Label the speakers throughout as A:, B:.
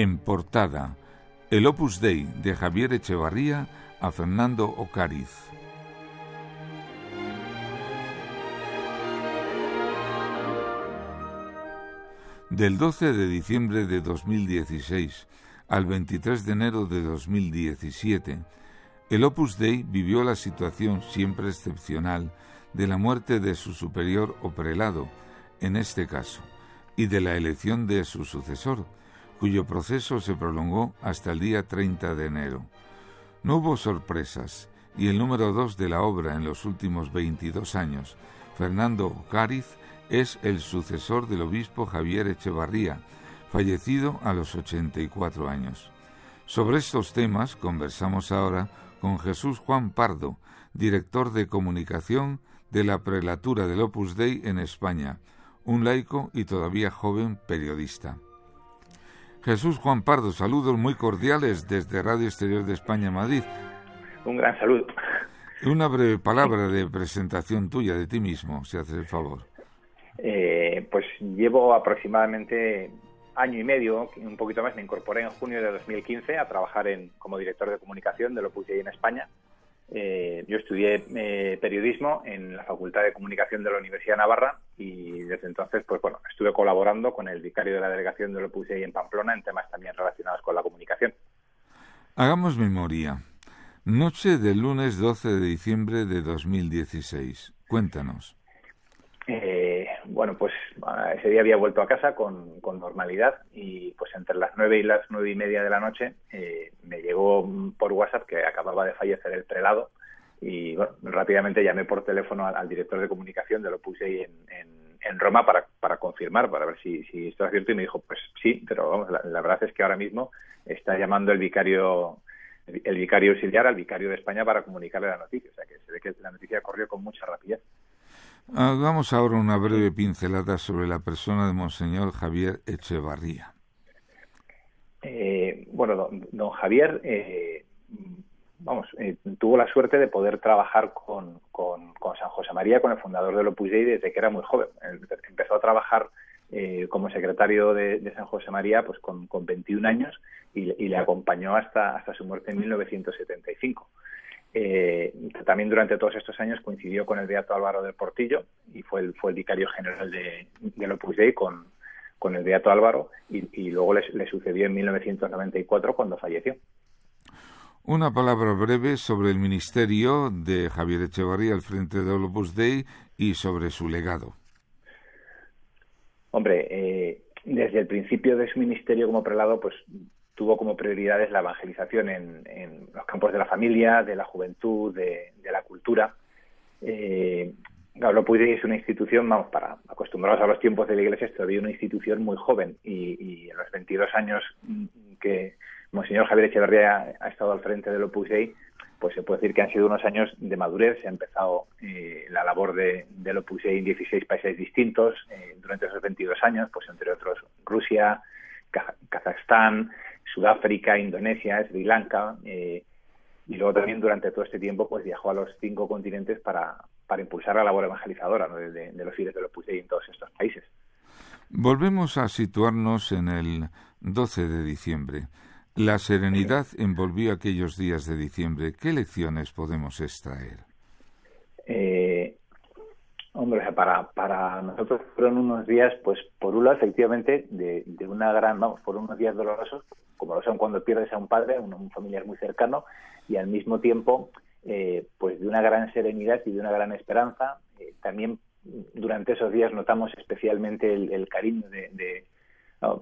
A: En portada, el Opus Dei de Javier Echevarría a Fernando Ocariz. Del 12 de diciembre de 2016 al 23 de enero de 2017, el Opus Dei vivió la situación siempre excepcional de la muerte de su superior o prelado, en este caso, y de la elección de su sucesor, cuyo proceso se prolongó hasta el día 30 de enero. No hubo sorpresas, y el número dos de la obra en los últimos 22 años, Fernando Cáriz, es el sucesor del obispo Javier Echevarría, fallecido a los 84 años. Sobre estos temas conversamos ahora con Jesús Juan Pardo, director de comunicación de la prelatura del Opus Dei en España, un laico y todavía joven periodista. Jesús Juan Pardo, saludos muy cordiales desde Radio Exterior de España, Madrid.
B: Un gran saludo.
A: Una breve palabra de presentación tuya de ti mismo, si haces el favor.
B: Eh, pues llevo aproximadamente año y medio, un poquito más, me incorporé en junio de 2015 a trabajar en, como director de comunicación de Opus Dei en España. Eh, yo estudié eh, periodismo en la Facultad de Comunicación de la Universidad de Navarra y desde entonces, pues bueno, estuve colaborando con el vicario de la delegación de Opus Dei en Pamplona en temas también relacionados con la comunicación.
A: Hagamos memoria. Noche del lunes 12 de diciembre de 2016. Cuéntanos.
B: Bueno, pues ese día había vuelto a casa con, normalidad y pues entre las nueve y las nueve y media de la noche eh, me llegó por WhatsApp que acababa de fallecer el prelado y bueno, rápidamente llamé por teléfono al, director de comunicación de lo puse ahí en, Roma para, para confirmar, para ver si, si esto era cierto y me dijo, pues sí, pero vamos, la, verdad es que ahora mismo está llamando el vicario el vicario auxiliar al vicario de España para comunicarle la noticia, o sea que se ve que la noticia corrió con mucha rapidez.
A: Hagamos ahora una breve pincelada sobre la persona de Monseñor Javier Echevarría.
B: Eh, bueno, don, Javier, eh, vamos, eh, tuvo la suerte de poder trabajar con, con, San José María, con el fundador del Opus Dei, desde que era muy joven. Empezó a trabajar como secretario de, San José María pues con, con 21 años y, y, le acompañó hasta, hasta su muerte en 1975. Eh, también durante todos estos años coincidió con el Beato Álvaro del Portillo y fue el, fue el vicario general de, del Opus Dei con, con el Beato Álvaro y, luego le, sucedió en 1994 cuando falleció.
A: Una palabra breve sobre el ministerio de Javier Echevarría al frente del Opus Dei y sobre su legado.
B: Hombre, eh, desde el principio de su ministerio como prelado, pues tuvo como prioridades la evangelización en, los campos de la familia, de la juventud, de, la cultura. Eh, Gablo es una institución, vamos, para acostumbrados a los tiempos de la Iglesia, es todavía una institución muy joven y, en los 22 años que Monseñor Javier Echeverría ha, estado al frente del Opus Dei, pues se puede decir que han sido unos años de madurez. Se ha empezado eh, la labor de, del Opus Dei en 16 países distintos eh, durante esos 22 años, pues entre otros Rusia, Kazajstán, Sudáfrica, Indonesia, Sri Lanka, eh, y luego también durante todo este tiempo pues viajó a los cinco continentes para, para impulsar la labor evangelizadora de, los fieles de los Pusey en todos estos países.
A: Volvemos a situarnos en el 12 de diciembre. La serenidad envolvió aquellos días de diciembre. ¿Qué lecciones podemos extraer?
B: Hombre, para, para nosotros fueron unos días, pues por un efectivamente, de, de una gran, vamos, por unos días dolorosos, como lo son cuando pierdes a un padre, a un, familiar muy cercano, y al mismo tiempo, eh, pues de una gran serenidad y de una gran esperanza. Eh, también durante esos días notamos especialmente el, cariño de,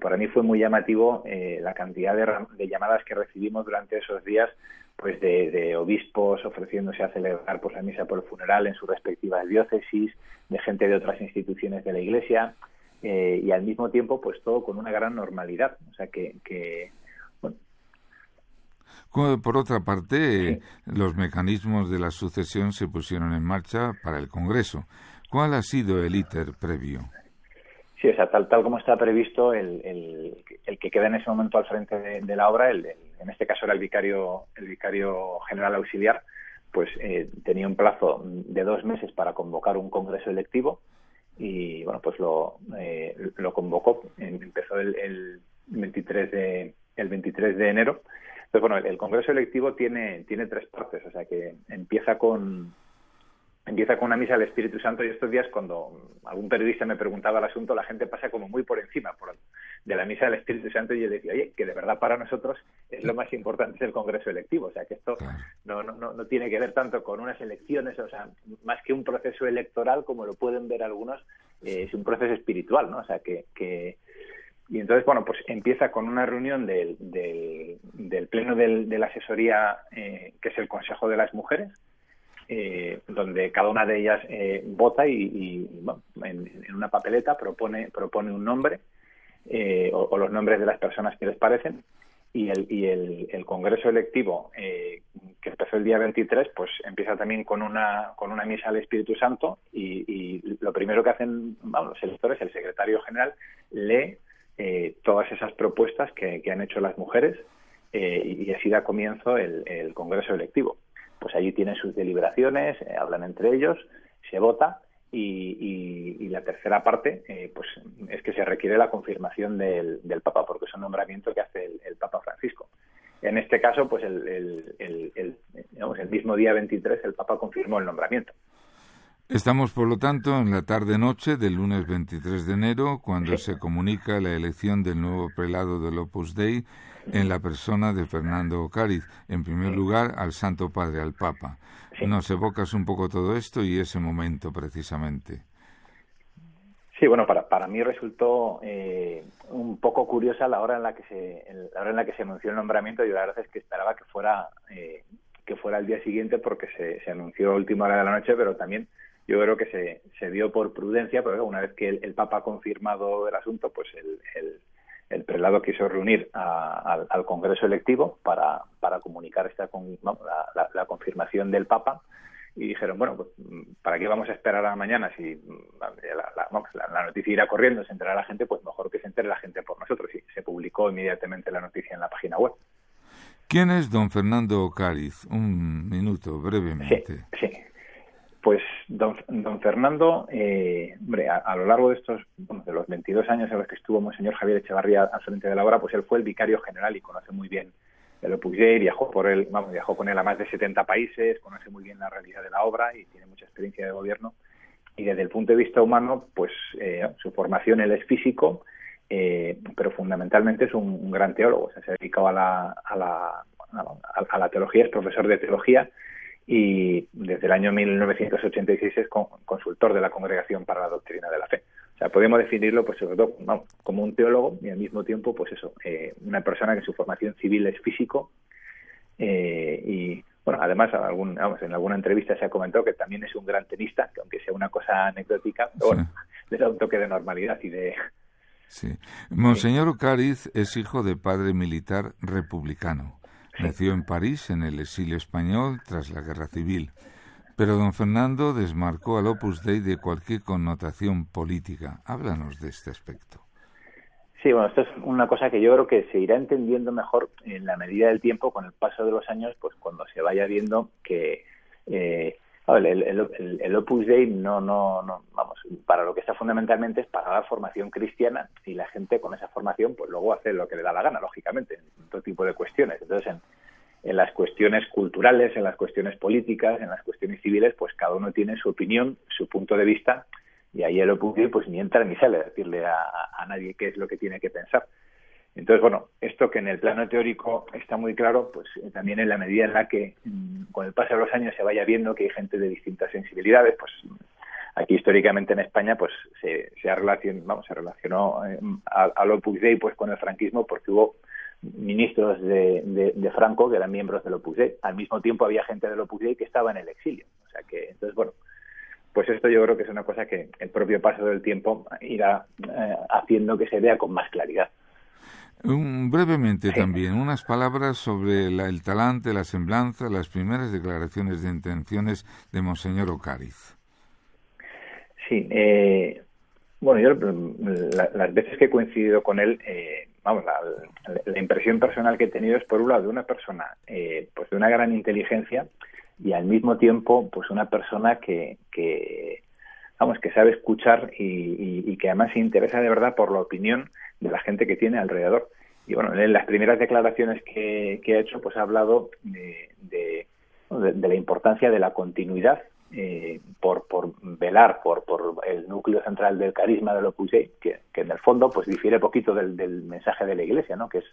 B: para mí fue muy llamativo eh, la cantidad de, llamadas que recibimos durante esos días pues de, obispos ofreciéndose a celebrar pues la misa por el funeral en sus respectivas diócesis, de gente de otras instituciones de la Iglesia eh, y al mismo tiempo pues todo con una gran normalidad, o sea que, que bueno.
A: Por otra parte, los mecanismos de la sucesión se pusieron en marcha para el Congreso. ¿Cuál ha sido el íter previo?
B: Sí, o sea, tal, tal como está previsto, el, el, el que queda en ese momento al frente de, la obra, el, en este caso era el vicario, el vicario general auxiliar, pues eh, tenía un plazo de dos meses para convocar un congreso electivo y, bueno, pues lo, eh, lo convocó. Empezó el, el 23 de, el 23 de enero. Entonces, bueno, el, Congreso electivo tiene, tiene tres partes, o sea que empieza con, empieza con una misa al Espíritu Santo y estos días cuando algún periodista me preguntaba el asunto, la gente pasa como muy por encima por, de la misa del Espíritu Santo y yo decía, oye, que de verdad para nosotros es lo más importante es el Congreso electivo, o sea que esto no, no, no, tiene que ver tanto con unas elecciones, o sea, más que un proceso electoral como lo pueden ver algunos, eh, es un proceso espiritual, ¿no? O sea que, que y entonces, bueno, pues empieza con una reunión del, del, Pleno de la Asesoría, eh, que es el Consejo de las Mujeres, eh, donde cada una de ellas eh, vota y, en, una papeleta propone, propone un nombre eh, o, los nombres de las personas que les parecen. Y el, y el, Congreso electivo que empezó el día 23 pues empieza también con una con una misa al Espíritu Santo y, lo primero que hacen los electores el secretario general lee todas esas propuestas que, han hecho las mujeres y así da comienzo el Congreso electivo pues allí tienen sus deliberaciones, eh, hablan entre ellos, se vota y, la tercera parte eh, pues es que se requiere la confirmación del, Papa, porque es un nombramiento que hace el, Papa Francisco. En este caso, pues el, el, mismo día 23 el Papa confirmó el nombramiento.
A: Estamos, por lo tanto, en la tarde-noche del lunes 23 de enero, cuando se comunica la elección del nuevo prelado del Opus Dei en la persona de Fernando Ocariz, en primer lugar al Santo Padre, al Papa. Nos evocas un poco todo esto y ese momento precisamente.
B: Sí, bueno, para, para mí resultó eh, un poco curiosa la hora en la que se la hora en la que se anunció el nombramiento. Yo la verdad es que esperaba que fuera eh, que fuera el día siguiente porque se, se anunció a última hora de la noche, pero también yo creo que se, se dio por prudencia, pero una vez que el, Papa ha confirmado el asunto, pues el, el prelado quiso reunir al, Congreso electivo para, para comunicar esta la, confirmación del Papa y dijeron, bueno, pues, ¿para qué vamos a esperar a mañana si la, noticia irá corriendo, se enterará la gente, pues mejor que se entere la gente por nosotros. Y se publicó inmediatamente la noticia en la página web.
A: ¿Quién es don Fernando Cáriz? Un minuto, brevemente.
B: sí. Pues don, don Fernando, eh, hombre, a, lo largo de estos, de los 22 años en los que estuvo Monseñor Javier Echevarría al frente de la obra, pues él fue el vicario general y conoce muy bien el Opus Dei, viajó por él, vamos, viajó con él a más de 70 países, conoce muy bien la realidad de la obra y tiene mucha experiencia de gobierno. Y desde el punto de vista humano, pues eh, su formación él es físico, eh, pero fundamentalmente es un, gran teólogo, se ha dedicado a a la teología, es profesor de teología y desde el año 1986 es consultor de la Congregación para la Doctrina de la Fe. O sea, podemos definirlo, pues sobre todo, como un teólogo y al mismo tiempo, pues eso, eh, una persona que su formación civil es físico eh, y, bueno, además, algún, vamos, en alguna entrevista se ha comentado que también es un gran tenista, que aunque sea una cosa anecdótica, bueno, le da un toque de normalidad y de...
A: Sí. Monseñor Ocariz es hijo de padre militar republicano. Nació en París, en el exilio español, tras la Guerra Civil. Pero don Fernando desmarcó al Opus Dei de cualquier connotación política. Háblanos de este aspecto.
B: Sí, bueno, esto es una cosa que yo creo que se irá entendiendo mejor en la medida del tiempo, con el paso de los años, pues cuando se vaya viendo que eh, el, Opus Dei no, no, no, vamos, para lo que está fundamentalmente es para la formación cristiana y la gente con esa formación, pues luego hace lo que le da la gana, lógicamente, en todo tipo de cuestiones. Entonces, en, en las cuestiones culturales, en las cuestiones políticas, en las cuestiones civiles, pues cada uno tiene su opinión, su punto de vista, y ahí el Opus pues ni entra ni sale a decirle a, nadie qué es lo que tiene que pensar. Entonces, bueno, esto que en el plano teórico está muy claro, pues eh, también en la medida en la que mm, con el paso de los años se vaya viendo que hay gente de distintas sensibilidades, pues aquí históricamente en España pues se, se ha relacionado, vamos, se relacionó eh, al Opus Dei pues con el franquismo porque hubo ministros de, de, Franco que eran miembros del Opus Dei. Al mismo tiempo había gente del Opus Dei que estaba en el exilio. O sea que, entonces, bueno, pues esto yo creo que es una cosa que el propio paso del tiempo irá eh, haciendo que se vea con más claridad.
A: Brevemente también, unas palabras sobre el talante, la semblanza, las primeras declaraciones de intenciones de Monseñor Ocariz.
B: Sí, eh, bueno, yo las veces que he coincidido con él, eh, vamos, la, impresión personal que he tenido es por un lado de una persona, eh, pues de una gran inteligencia y al mismo tiempo, pues una persona que, que vamos, que sabe escuchar y, que además se interesa de verdad por la opinión de la gente que tiene alrededor. y bueno, en las primeras declaraciones que, ha hecho, pues ha hablado de, de, la importancia de la continuidad eh, por, por velar por, por el núcleo central del carisma del Opus Dei, que, en el fondo pues difiere poquito del, del, mensaje de la Iglesia, ¿no? que es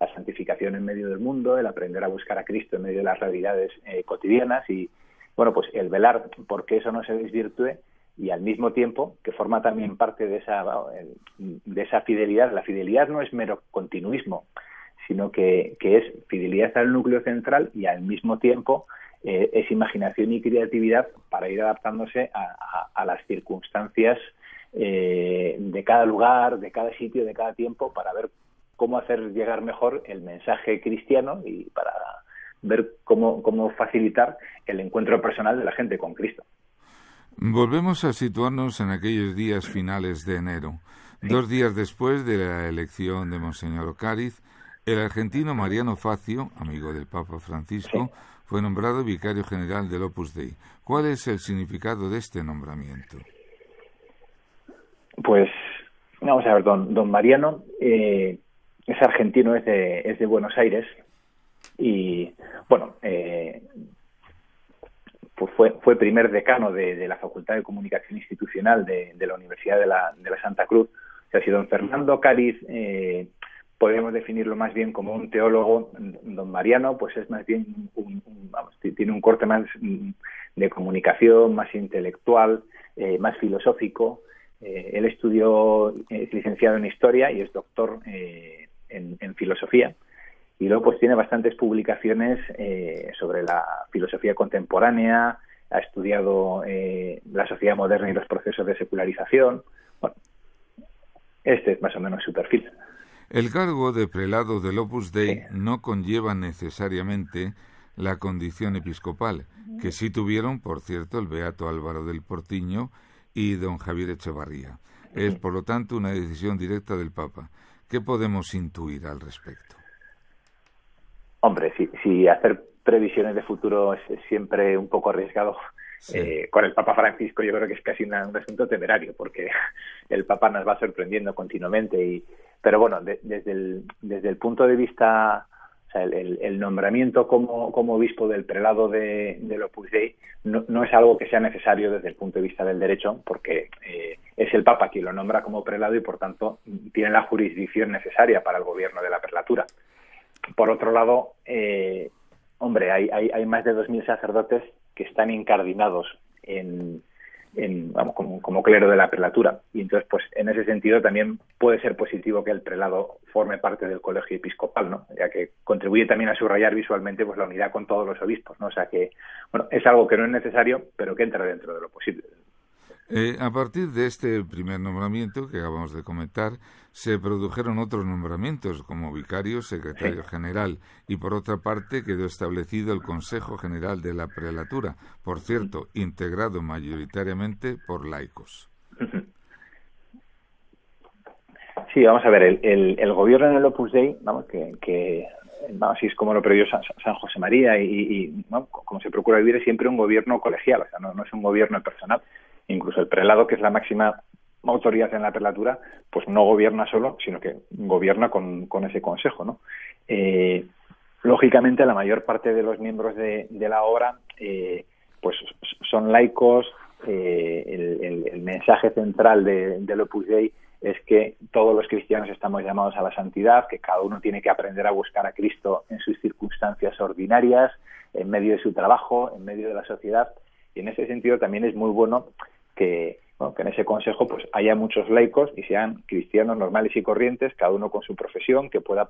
B: la santificación en medio del mundo, el aprender a buscar a Cristo en medio de las realidades eh, cotidianas y, bueno, pues el velar por que eso no se desvirtúe y al mismo tiempo que forma también parte de esa, de esa fidelidad. La fidelidad no es mero continuismo, sino que, que es fidelidad al núcleo central y al mismo tiempo eh, es imaginación y creatividad para ir adaptándose a, a, las circunstancias eh, de cada lugar, de cada sitio, de cada tiempo, para ver cómo hacer llegar mejor el mensaje cristiano y para ver cómo, cómo facilitar el encuentro personal de la gente con Cristo.
A: Volvemos a situarnos en aquellos días finales de enero. Dos días después de la elección de Monseñor Ocariz, el argentino Mariano Facio, amigo del Papa Francisco, fue nombrado vicario general del Opus Dei. ¿Cuál es el significado de este nombramiento?
B: Pues, vamos a ver, don, don Mariano eh, es argentino, es de, es de Buenos Aires y, bueno, eh, pues fue, fue primer decano de, la Facultad de Comunicación Institucional de, la Universidad de la, de Santa Cruz. O sea, si don Fernando Cáriz eh, podemos definirlo más bien como un teólogo, don Mariano, pues es más bien, un, vamos, tiene un corte más de comunicación, más intelectual, eh, más filosófico. Eh, él estudió, es licenciado en Historia y es doctor eh, en filosofía y luego pues tiene bastantes publicaciones eh, sobre la filosofía contemporánea, ha estudiado eh, la sociedad moderna y los procesos de secularización. Bueno, este es más o menos su perfil.
A: El cargo de prelado del Opus Dei no conlleva necesariamente la condición episcopal, que sí tuvieron, por cierto, el beato Álvaro del Portiño y don Javier Echevarría. Es, por lo tanto, una decisión directa del Papa. ¿Qué podemos intuir al respecto?
B: Hombre, si, hacer previsiones de futuro es, siempre un poco arriesgado, eh, con el Papa Francisco yo creo que es casi un asunto temerario, porque el Papa nos va sorprendiendo continuamente. y Pero bueno, desde, el, desde el punto de vista, o sea, el, nombramiento como, como obispo del prelado de, del Opus Dei no, no, es algo que sea necesario desde el punto de vista del derecho, porque eh, es el Papa quien lo nombra como prelado y por tanto tiene la jurisdicción necesaria para el gobierno de la prelatura. Por otro lado, eh, hombre, hay, hay, hay, más de 2.000 sacerdotes que están incardinados en, en vamos, como, como, clero de la prelatura. Y entonces, pues en ese sentido también puede ser positivo que el prelado forme parte del colegio episcopal, ¿no? Ya que contribuye también a subrayar visualmente pues la unidad con todos los obispos, ¿no? O sea que, bueno, es algo que no es necesario, pero que entra dentro de lo posible.
A: Eh, a partir de este primer nombramiento que acabamos de comentar, se produjeron otros nombramientos como vicario, secretario general y por otra parte quedó establecido el Consejo General de la Prelatura, por cierto, integrado mayoritariamente por laicos.
B: Sí, vamos a ver, el, el, gobierno en el Opus Dei, vamos, que, que así es como lo previó San, José María y, como se procura vivir es siempre un gobierno colegial, o sea, no, no es un gobierno personal incluso el prelado, que es la máxima autoridad en la prelatura, pues no gobierna solo, sino que gobierna con, ese consejo, ¿no? Eh, lógicamente, la mayor parte de los miembros de, la obra, eh, pues son laicos. Eh, el, el, mensaje central de, del Opus Dei es que todos los cristianos estamos llamados a la santidad, que cada uno tiene que aprender a buscar a Cristo en sus circunstancias ordinarias, en medio de su trabajo, en medio de la sociedad. Y en ese sentido también es muy bueno que, que en ese consejo pues haya muchos laicos y sean cristianos normales y corrientes, cada uno con su profesión, que pueda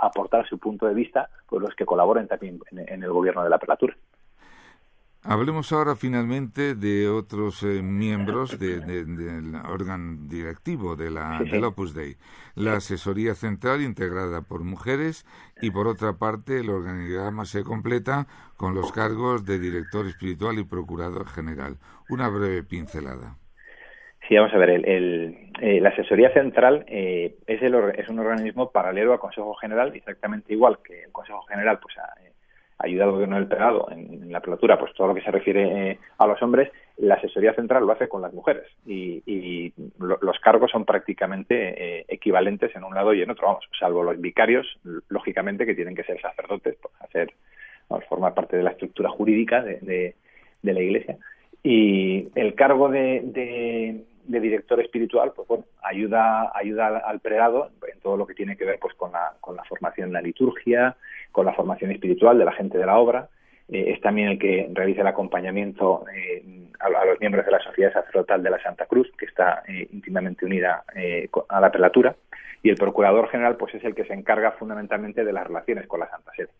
B: aportar su punto de vista, pues los que colaboren también en, el gobierno de la prelatura.
A: Hablemos ahora finalmente de otros eh, miembros del órgano directivo de la, del Opus Dei. La asesoría central integrada por mujeres y por otra parte el organigrama se completa con los cargos de director espiritual y procurador general. Una breve pincelada.
B: Sí, vamos a ver, el, eh, la asesoría central eh, es, el, es un organismo paralelo al Consejo General, exactamente igual que el Consejo General pues, ayuda al gobierno del pegado en, la prelatura, pues todo lo que se refiere eh, a los hombres, la asesoría central lo hace con las mujeres y, los cargos son prácticamente eh, equivalentes en un lado y en otro, vamos, salvo los vicarios, lógicamente que tienen que ser sacerdotes, por hacer, formar parte de la estructura jurídica de, la Iglesia. Y el cargo de, director espiritual, pues bueno, ayuda, ayuda al prelado en todo lo que tiene que ver pues con la, con la formación en la liturgia, con la formación espiritual de la gente de la obra, eh, es también el que realiza el acompañamiento eh, a, los miembros de la Sociedad Sacerdotal de la Santa Cruz, que está eh, íntimamente unida a la prelatura, y el Procurador General pues es el que se encarga fundamentalmente de las relaciones con la Santa Sede.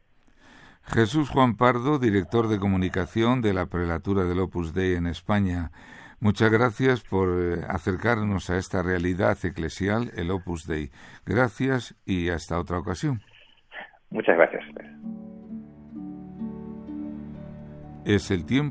A: Jesús Juan Pardo, director de comunicación de la prelatura del Opus Dei en España. Muchas gracias por acercarnos a esta realidad eclesial, el Opus Dei. Gracias y hasta otra ocasión.
B: Muchas gracias.
A: Es el tiempo